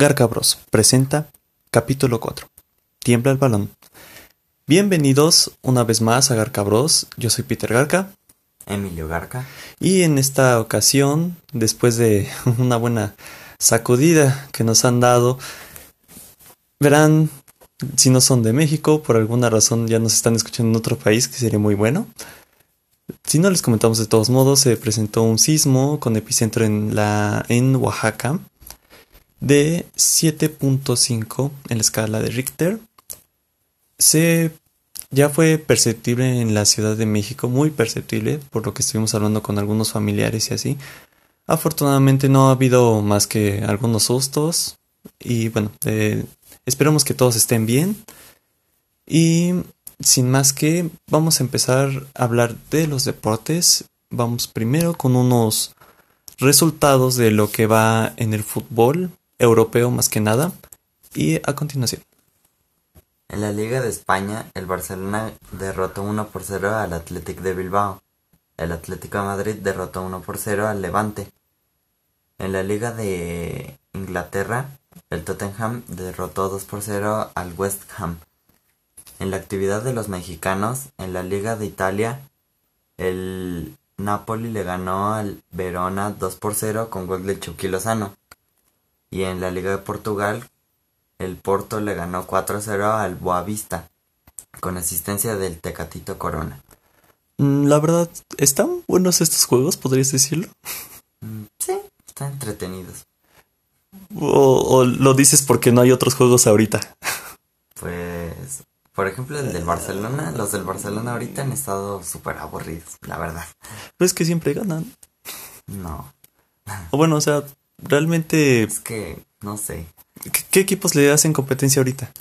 Garca Bros. presenta capítulo 4. Tiembla el balón. Bienvenidos una vez más a Garca Bros. Yo soy Peter Garca. Emilio Garca. Y en esta ocasión, después de una buena sacudida que nos han dado, verán, si no son de México, por alguna razón ya nos están escuchando en otro país, que sería muy bueno. Si no les comentamos de todos modos, se presentó un sismo con epicentro en la en Oaxaca de 7.5 en la escala de Richter. Se ya fue perceptible en la Ciudad de México, muy perceptible, por lo que estuvimos hablando con algunos familiares y así. Afortunadamente no ha habido más que algunos sustos y bueno, eh, esperemos que todos estén bien. Y sin más que, vamos a empezar a hablar de los deportes. Vamos primero con unos resultados de lo que va en el fútbol europeo más que nada. Y a continuación. En la Liga de España, el Barcelona derrotó 1 por 0 al Athletic de Bilbao. El Atlético de Madrid derrotó 1 por 0 al Levante. En la Liga de Inglaterra, el Tottenham derrotó 2 por 0 al West Ham. En la actividad de los mexicanos, en la Liga de Italia, el Napoli le ganó al Verona 2 por 0 con gol de Chucky Lozano. Y en la Liga de Portugal, el Porto le ganó 4-0 al Boavista, con asistencia del Tecatito Corona. Mm, la verdad, ¿están buenos estos juegos, podrías decirlo? Mm, sí, están entretenidos. O, lo dices porque no hay otros juegos ahorita? Pues, por ejemplo, el del Barcelona, los del Barcelona ahorita han estado súper aburridos, la verdad. Pero es que siempre ganan. No. O bueno, o sea, realmente... Es que, no sé. ¿Qué, equipos le hacen competencia ahorita?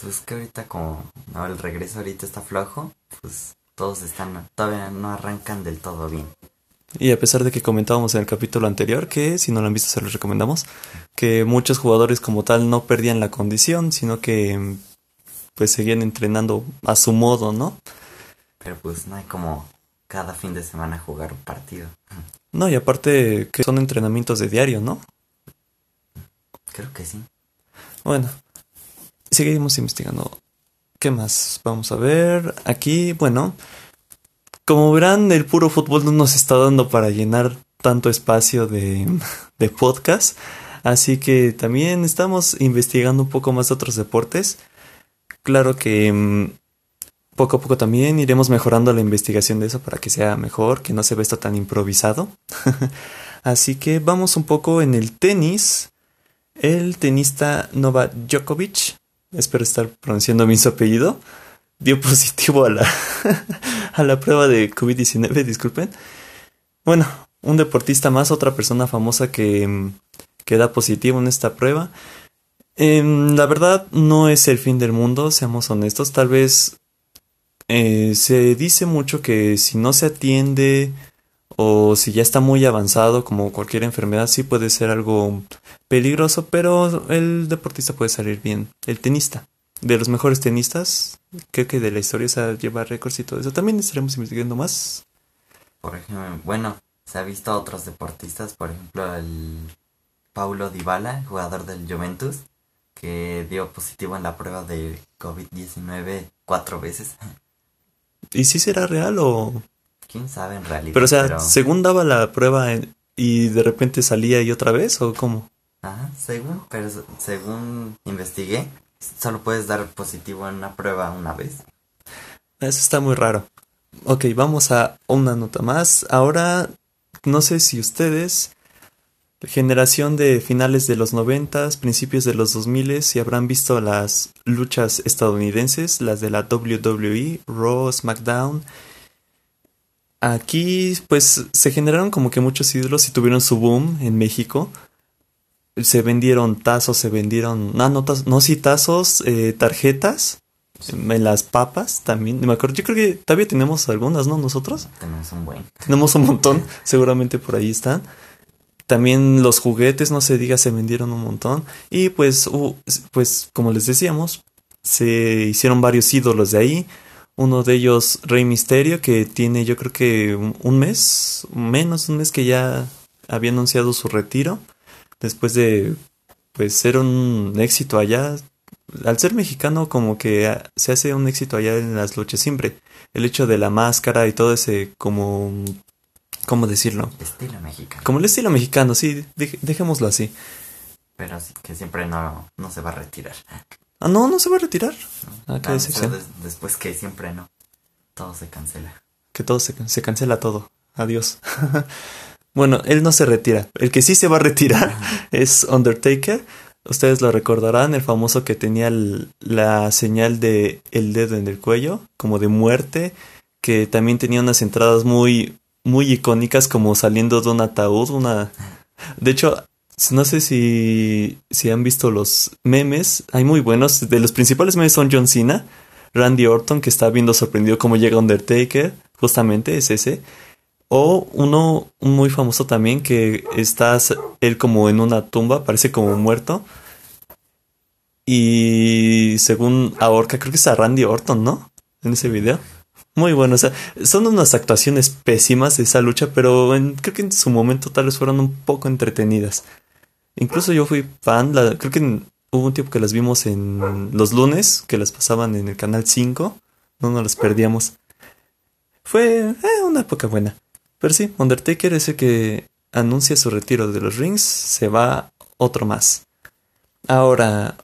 Pues que ahorita como el regreso ahorita está flojo, pues todos están, todavía no arrancan del todo bien. Y a pesar de que comentábamos en el capítulo anterior, que si no lo han visto se los recomendamos, que muchos jugadores como tal no perdían la condición, sino que pues seguían entrenando a su modo, ¿no? Pero pues no hay como cada fin de semana jugar un partido. No, y aparte que son entrenamientos de diario, ¿no? Creo que sí. Bueno, seguimos investigando. ¿Qué más? Vamos a ver. Aquí, bueno, como verán, el puro fútbol no nos está dando para llenar tanto espacio de, de podcast. Así que también estamos investigando un poco más otros deportes. Claro que mm, poco a poco también iremos mejorando la investigación de eso para que sea mejor, que no se ve esto tan improvisado. Así que vamos un poco en el tenis. El tenista Novak Djokovic, espero estar pronunciando bien su apellido, dio positivo a la, a la prueba de COVID-19, disculpen. Bueno, un deportista más, otra persona famosa que, que da positivo en esta prueba. Em, la verdad no es el fin del mundo, seamos honestos. Tal vez eh, se dice mucho que si no se atiende o si ya está muy avanzado como cualquier enfermedad sí puede ser algo peligroso, pero el deportista puede salir bien, el tenista. De los mejores tenistas, creo que de la historia lleva récords y todo eso. También estaremos investigando más. Por ejemplo, bueno, se ha visto a otros deportistas, por ejemplo, el Paulo Dybala, jugador del Juventus, que dio positivo en la prueba de COVID-19 cuatro veces. ¿Y si será real o...? ¿Quién sabe en realidad? Pero o sea, según daba la prueba y de repente salía y otra vez o cómo? Ajá, según, pero según investigué, solo puedes dar positivo en una prueba una vez. Eso está muy raro. Ok, vamos a una nota más. Ahora, no sé si ustedes generación de finales de los noventas, principios de los 2000 si habrán visto las luchas estadounidenses, las de la WWE, Raw, SmackDown. Aquí pues se generaron como que muchos ídolos y tuvieron su boom en México. Se vendieron tazos, se vendieron, no, no, no sí, tazos, eh, tarjetas, en las papas también. Me acuerdo, yo creo que todavía tenemos algunas, ¿no? Nosotros. Tenemos un buen. Tenemos un montón, seguramente por ahí están. También los juguetes, no se diga, se vendieron un montón. Y pues, pues como les decíamos, se hicieron varios ídolos de ahí. Uno de ellos, Rey Misterio, que tiene yo creo que un mes, menos un mes que ya había anunciado su retiro. Después de pues era un éxito allá. Al ser mexicano como que se hace un éxito allá en las luchas siempre. El hecho de la máscara y todo ese como... ¿Cómo decirlo? Estilo mexicano. Como el estilo mexicano, sí, dejémoslo así. Pero sí, que siempre no, no se va a retirar. Ah, no, no se va a retirar. Ah, qué después que siempre no. Todo se cancela. Que todo se, se cancela todo. Adiós. bueno, él no se retira. El que sí se va a retirar es Undertaker. Ustedes lo recordarán, el famoso que tenía la señal de el dedo en el cuello, como de muerte, que también tenía unas entradas muy, muy icónicas, como saliendo de un ataúd, una... De hecho, no sé si, si han visto los memes, hay muy buenos. De los principales memes son John Cena, Randy Orton, que está viendo sorprendido cómo llega Undertaker, justamente es ese. O uno muy famoso también, que está él como en una tumba, parece como muerto. Y según ahorca, creo que es a Randy Orton, ¿no? En ese video. Muy bueno, o sea, son unas actuaciones pésimas de esa lucha, pero creo que en su momento tal vez fueron un poco entretenidas. Incluso yo fui fan, creo que hubo un tiempo que las vimos en los lunes, que las pasaban en el canal 5, no nos las perdíamos. Fue eh, una época buena. Pero sí, Undertaker es el que anuncia su retiro de los rings, se va otro más. Ahora,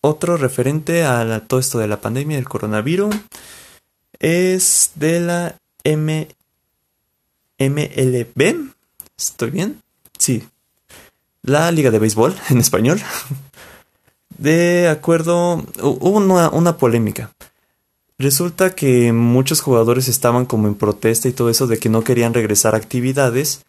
otro referente a todo esto de la pandemia del coronavirus es de la M MLB. ¿Estoy bien? Sí, la Liga de Béisbol en español. De acuerdo, hubo una, polémica. Resulta que muchos jugadores estaban como en protesta y todo eso de que no querían regresar a actividades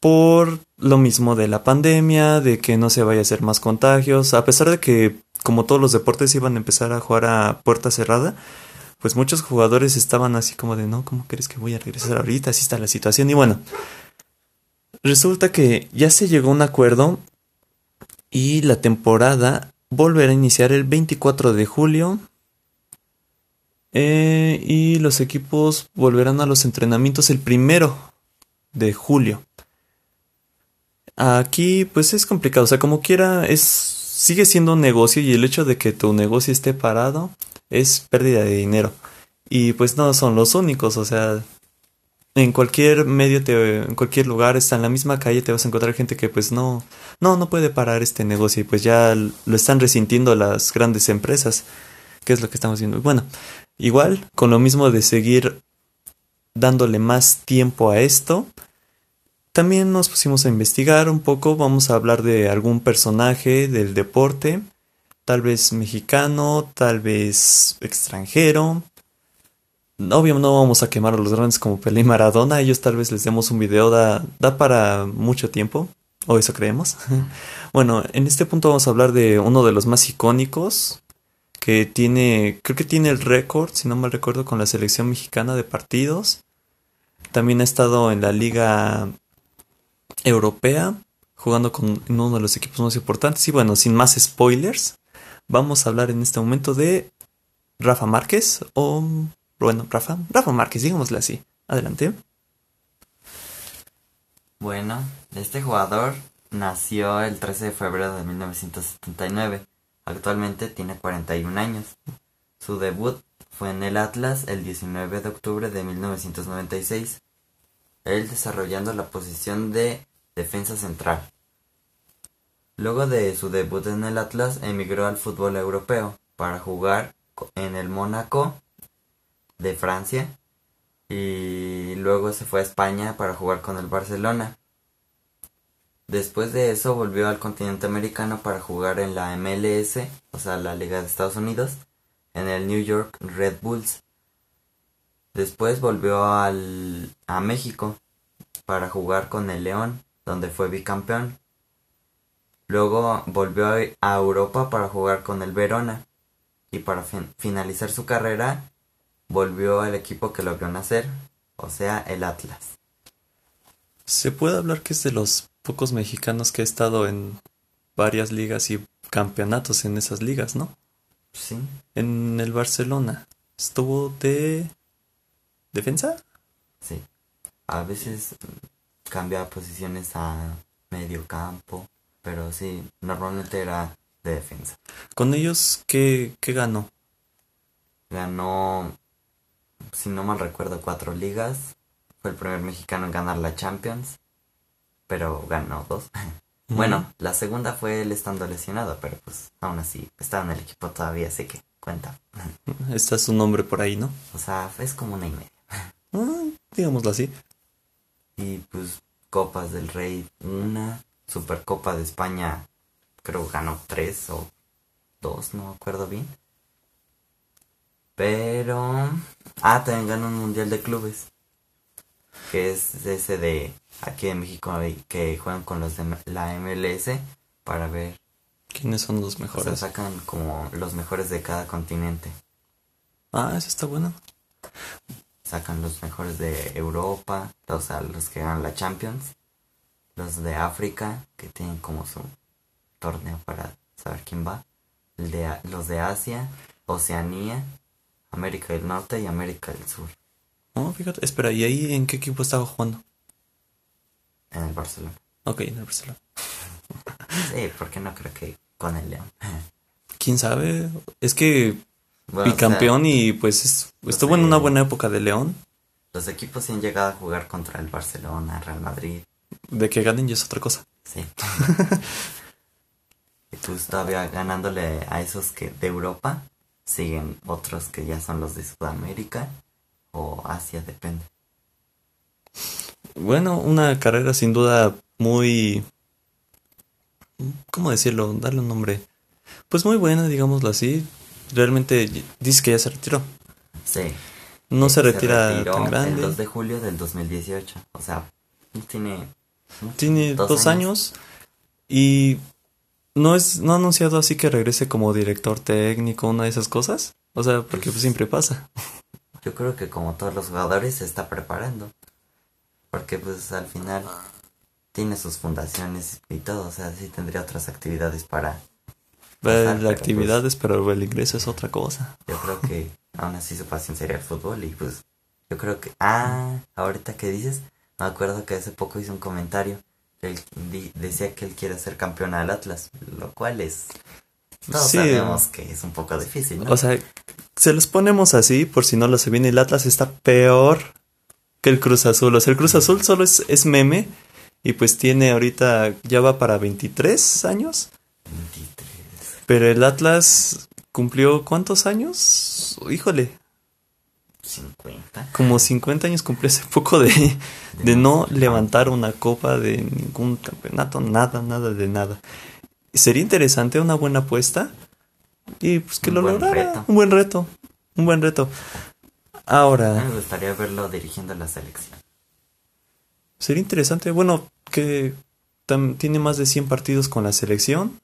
por lo mismo de la pandemia, de que no se vaya a hacer más contagios, a pesar de que como todos los deportes iban a empezar a jugar a puerta cerrada, pues muchos jugadores estaban así como de no, ¿cómo crees que voy a regresar ahorita? Así está la situación y bueno, Resulta que ya se llegó a un acuerdo y la temporada volverá a iniciar el 24 de julio eh, y los equipos volverán a los entrenamientos el primero de julio. Aquí pues es complicado, o sea, como quiera es sigue siendo un negocio y el hecho de que tu negocio esté parado es pérdida de dinero. Y pues no son los únicos, o sea, en cualquier medio, te, en cualquier lugar, está en la misma calle, te vas a encontrar gente que pues no, no, no puede parar este negocio y pues ya lo están resintiendo las grandes empresas, que es lo que estamos viendo. Bueno, igual, con lo mismo de seguir dándole más tiempo a esto, también nos pusimos a investigar un poco, vamos a hablar de algún personaje del deporte, tal vez mexicano, tal vez extranjero, Obvio, no vamos a quemar a los grandes como Pelé y Maradona. ellos tal vez les demos un video, da, da para mucho tiempo. O eso creemos. bueno, en este punto vamos a hablar de uno de los más icónicos. Que tiene, creo que tiene el récord, si no mal recuerdo, con la selección mexicana de partidos. También ha estado en la Liga Europea, jugando con uno de los equipos más importantes. Y bueno, sin más spoilers, vamos a hablar en este momento de Rafa Márquez o bueno, Rafa, Rafa Márquez, digámosle así. Adelante. Bueno, este jugador nació el 13 de febrero de 1979. Actualmente tiene 41 años. Su debut fue en el Atlas el 19 de octubre de 1996. Él desarrollando la posición de defensa central. Luego de su debut en el Atlas emigró al fútbol europeo para jugar en el Mónaco de Francia y luego se fue a España para jugar con el Barcelona. Después de eso volvió al continente americano para jugar en la MLS, o sea, la Liga de Estados Unidos, en el New York Red Bulls. Después volvió al, a México para jugar con el León, donde fue bicampeón. Luego volvió a Europa para jugar con el Verona y para finalizar su carrera volvió al equipo que lo vio nacer, o sea, el Atlas. Se puede hablar que es de los pocos mexicanos que ha estado en varias ligas y campeonatos en esas ligas, ¿no? Sí. En el Barcelona. ¿Estuvo de defensa? Sí. A veces cambia posiciones a medio campo, pero sí, normalmente era de defensa. ¿Con ellos qué, qué ganó? Ganó, si no mal recuerdo, cuatro ligas. Fue el primer mexicano en ganar la Champions, pero ganó dos. Bueno, la segunda fue él estando lesionado, pero pues aún así estaba en el equipo todavía, así que cuenta. Está su nombre por ahí, ¿no? O sea, es como una y media. Ah, digámoslo así. Y pues Copas del Rey, una. Supercopa de España, creo ganó tres o dos, no me acuerdo bien. Pero... Ah, también ganó un Mundial de Clubes. Que es ese de aquí en México que juegan con los de la MLS para ver. ¿Quiénes son los O sea, mejores? sacan como los mejores de cada continente. Ah, eso está bueno. Sacan los mejores de Europa, o sea, los que ganan la Champions. Los de África, que tienen como su torneo para saber quién va. El de, A- los de Asia, Oceanía, América del Norte y América del Sur. Oh, fíjate. Espera, ¿y ahí en qué equipo estaba jugando? En el Barcelona. Ok, en el Barcelona. Sí, porque no creo que con el León. ¿Quién sabe? Es que Bueno, o bicampeón y pues es- estuvo en una buena época de León. los equipos sí han llegado a jugar contra el Barcelona, Real Madrid. De que ganen ya es otra cosa. Sí. y tú todavía ganándole a esos que de Europa, siguen otros que ya son los de Sudamérica o Asia, depende. Bueno, una carrera sin duda muy... ¿Cómo decirlo? Darle un nombre. Pues muy buena, digámoslo así. Realmente dice que ya se retiró. Sí. No se Se retira retiró tan El grande. 2 de julio del 2018. O sea, tiene... Tiene dos, años. y no es no ha anunciado así que regrese como director técnico, una de esas cosas. O sea, porque pues siempre pasa. Yo creo que como todos los jugadores se está preparando. Porque pues al final tiene sus fundaciones y todo. O sea, sí tendría otras actividades para... Ver Ajá, pero, actividades, pero el ingreso es otra cosa. Yo creo que aún así su pasión sería el fútbol y pues yo creo que... Ah, ahorita que dices, me acuerdo que hace poco hizo un comentario. Él decía que él quiere ser campeón al Atlas, lo cual es... Todos Sí. sabemos que es un poco difícil, ¿no? O sea, se los ponemos así, por si no lo se viene, el Atlas está peor que el Cruz Azul. O sea, el Cruz Azul solo es, es meme y pues tiene ahorita, ya va para 23 años. 23. Pero el Atlas cumplió ¿cuántos años? Híjole, 50. como 50 años cumplió hace poco de, de no levantar una copa de ningún campeonato, nada, nada de nada. Sería interesante una buena apuesta y pues que Un lo lograra. reto. Un buen reto, un buen reto. Ahora, me gustaría verlo dirigiendo la selección. sería interesante, bueno, que tiene más de 100 partidos con la selección.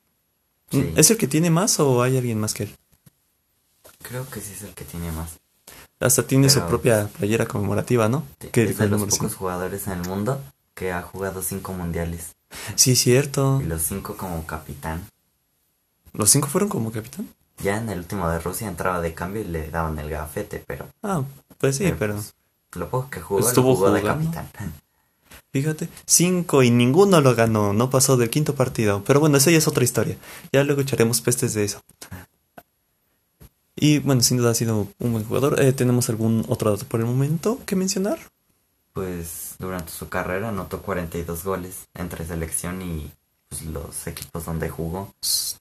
Sí. ¿Es el que tiene más o hay alguien más que él? Creo que sí es el que tiene más. Hasta tiene su propia playera conmemorativa, ¿no? Que es de los pocos jugadores en el mundo que ha jugado cinco mundiales. Sí, cierto. Y los cinco como capitán. ¿Los cinco fueron como capitán? Ya en el último de Rusia entraba de cambio y le daban el gafete, pero Ah, pues sí, pero... pues, lo poco que jugó Estuvo lo jugó de jugando. capitán. Fíjate, cinco y ninguno lo ganó, no pasó del quinto partido. Pero bueno, esa ya es otra historia. Ya luego echaremos pestes de eso. Y bueno, sin duda ha sido un buen jugador. Eh, ¿Tenemos algún otro dato por el momento que mencionar? Pues durante su carrera anotó 42 goles entre selección y pues, los equipos donde jugó.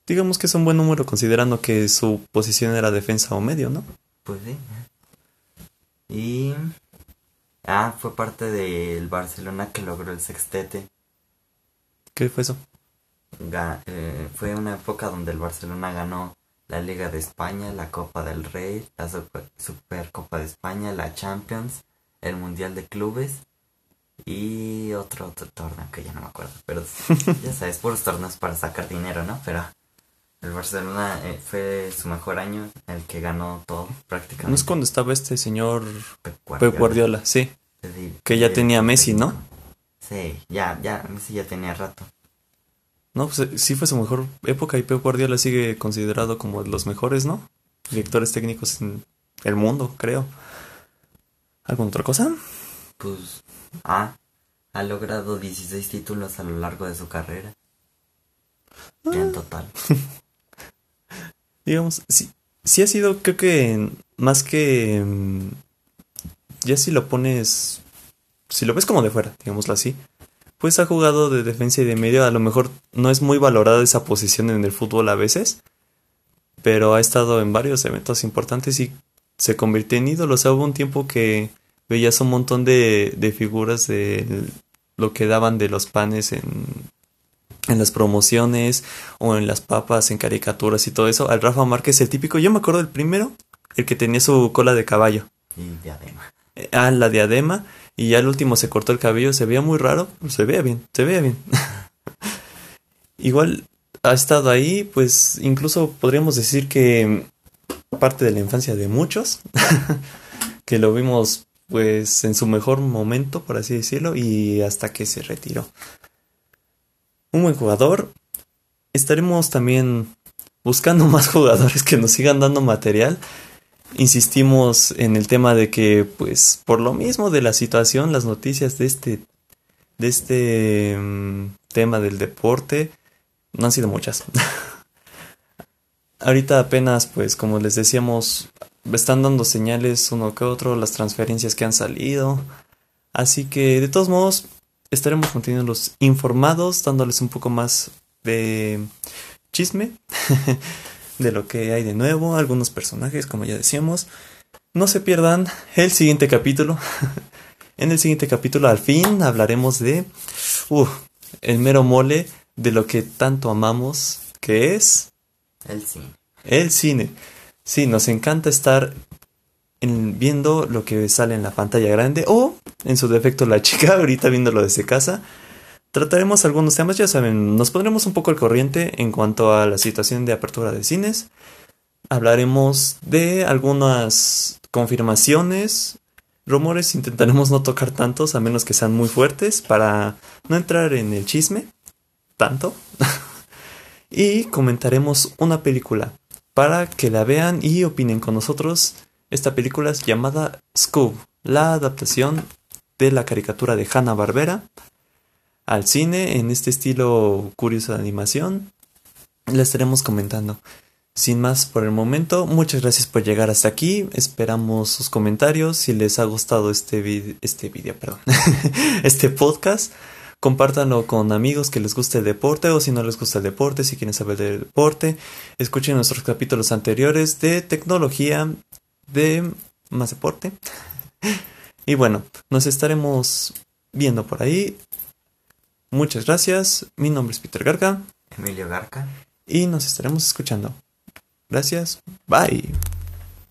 Digamos que es un buen número considerando que su posición era defensa o medio, ¿no? Pues sí. Y... Ah, fue parte del Barcelona que logró el sextete. ¿Qué fue eso? Eh, fue una época donde el Barcelona ganó la Liga de España, la Copa del Rey, la Super, Supercopa de España, la Champions, el Mundial de Clubes y otro, otro torneo que ya no me acuerdo. Pero ya sabes, puros torneos para sacar dinero, ¿no? Pero el Barcelona eh, fue su mejor año, el que ganó todo prácticamente. No es cuando estaba este señor Pep Pep Guardiola, sí. Decir, Que ya eh, tenía Messi, ¿no? Sí, ya, ya, Messi ya tenía rato. No, pues eh, sí fue su mejor época y Pep Guardiola sigue considerado como de los mejores, ¿no? Directores técnicos en el mundo, creo. ¿Alguna otra cosa? Pues, ah, ha logrado 16 títulos a lo largo de su carrera. en total. Digamos, sí, sí ha sido, creo que más que... mm, Ya si lo pones... Si lo ves como de fuera, digámoslo así. Pues ha jugado de defensa y de medio. A lo mejor no es muy valorada esa posición en el fútbol a veces. Pero ha estado en varios eventos importantes y se convirtió en ídolo. O sea, hubo un tiempo que veías un montón de, de figuras de lo que daban de los panes en, en las promociones o en las papas, en caricaturas y todo eso. Al Rafa Márquez, el típico, yo me acuerdo del primero, el que tenía su cola de caballo. Y diadema. Ah, la diadema. Y ya el último se cortó el cabello, se veía muy raro, se veía bien, se veía bien. Igual ha estado ahí, pues incluso podríamos decir que parte de la infancia de muchos, que lo vimos pues en su mejor momento, por así decirlo, y hasta que se retiró. Un buen jugador. Estaremos también buscando más jugadores que nos sigan dando material. Insistimos en el tema de que, pues, por lo mismo de la situación, las noticias de este, de este mm, tema del deporte no han sido muchas. Ahorita apenas, pues, como les decíamos, están dando señales uno que otro, las transferencias que han salido. Así que, de todos modos, estaremos manteniéndolos informados, dándoles un poco más de chisme de lo que hay de nuevo, algunos personajes, como ya decíamos. No se pierdan el siguiente capítulo. en el siguiente capítulo, al fin, hablaremos de uh, el mero mole de lo que tanto amamos, que es El cine. el cine. Sí, nos encanta estar en- viendo lo que sale en la pantalla grande o, en su defecto, la chica, ahorita viéndolo desde casa. Trataremos algunos temas, ya saben, nos pondremos un poco al corriente en cuanto a la situación de apertura de cines. Hablaremos de algunas confirmaciones, rumores, intentaremos no tocar tantos a menos que sean muy fuertes para no entrar en el chisme tanto. y comentaremos una película para que la vean y opinen con nosotros. Esta película es llamada Scoob, la adaptación de la caricatura de Hanna Barbera al cine en este estilo curioso de animación. La estaremos comentando. Sin más por el momento, muchas gracias por llegar hasta aquí. Esperamos sus comentarios. Si les ha gustado este este video, perdón, este podcast, compártanlo con amigos que les guste el deporte o si no les gusta el deporte, si quieren saber del deporte, escuchen nuestros capítulos anteriores de tecnología, de más deporte. Y bueno, nos estaremos viendo por ahí. Muchas gracias. Mi nombre es Peter Garga Emilio Garca. y nos estaremos escuchando. Gracias. Bye.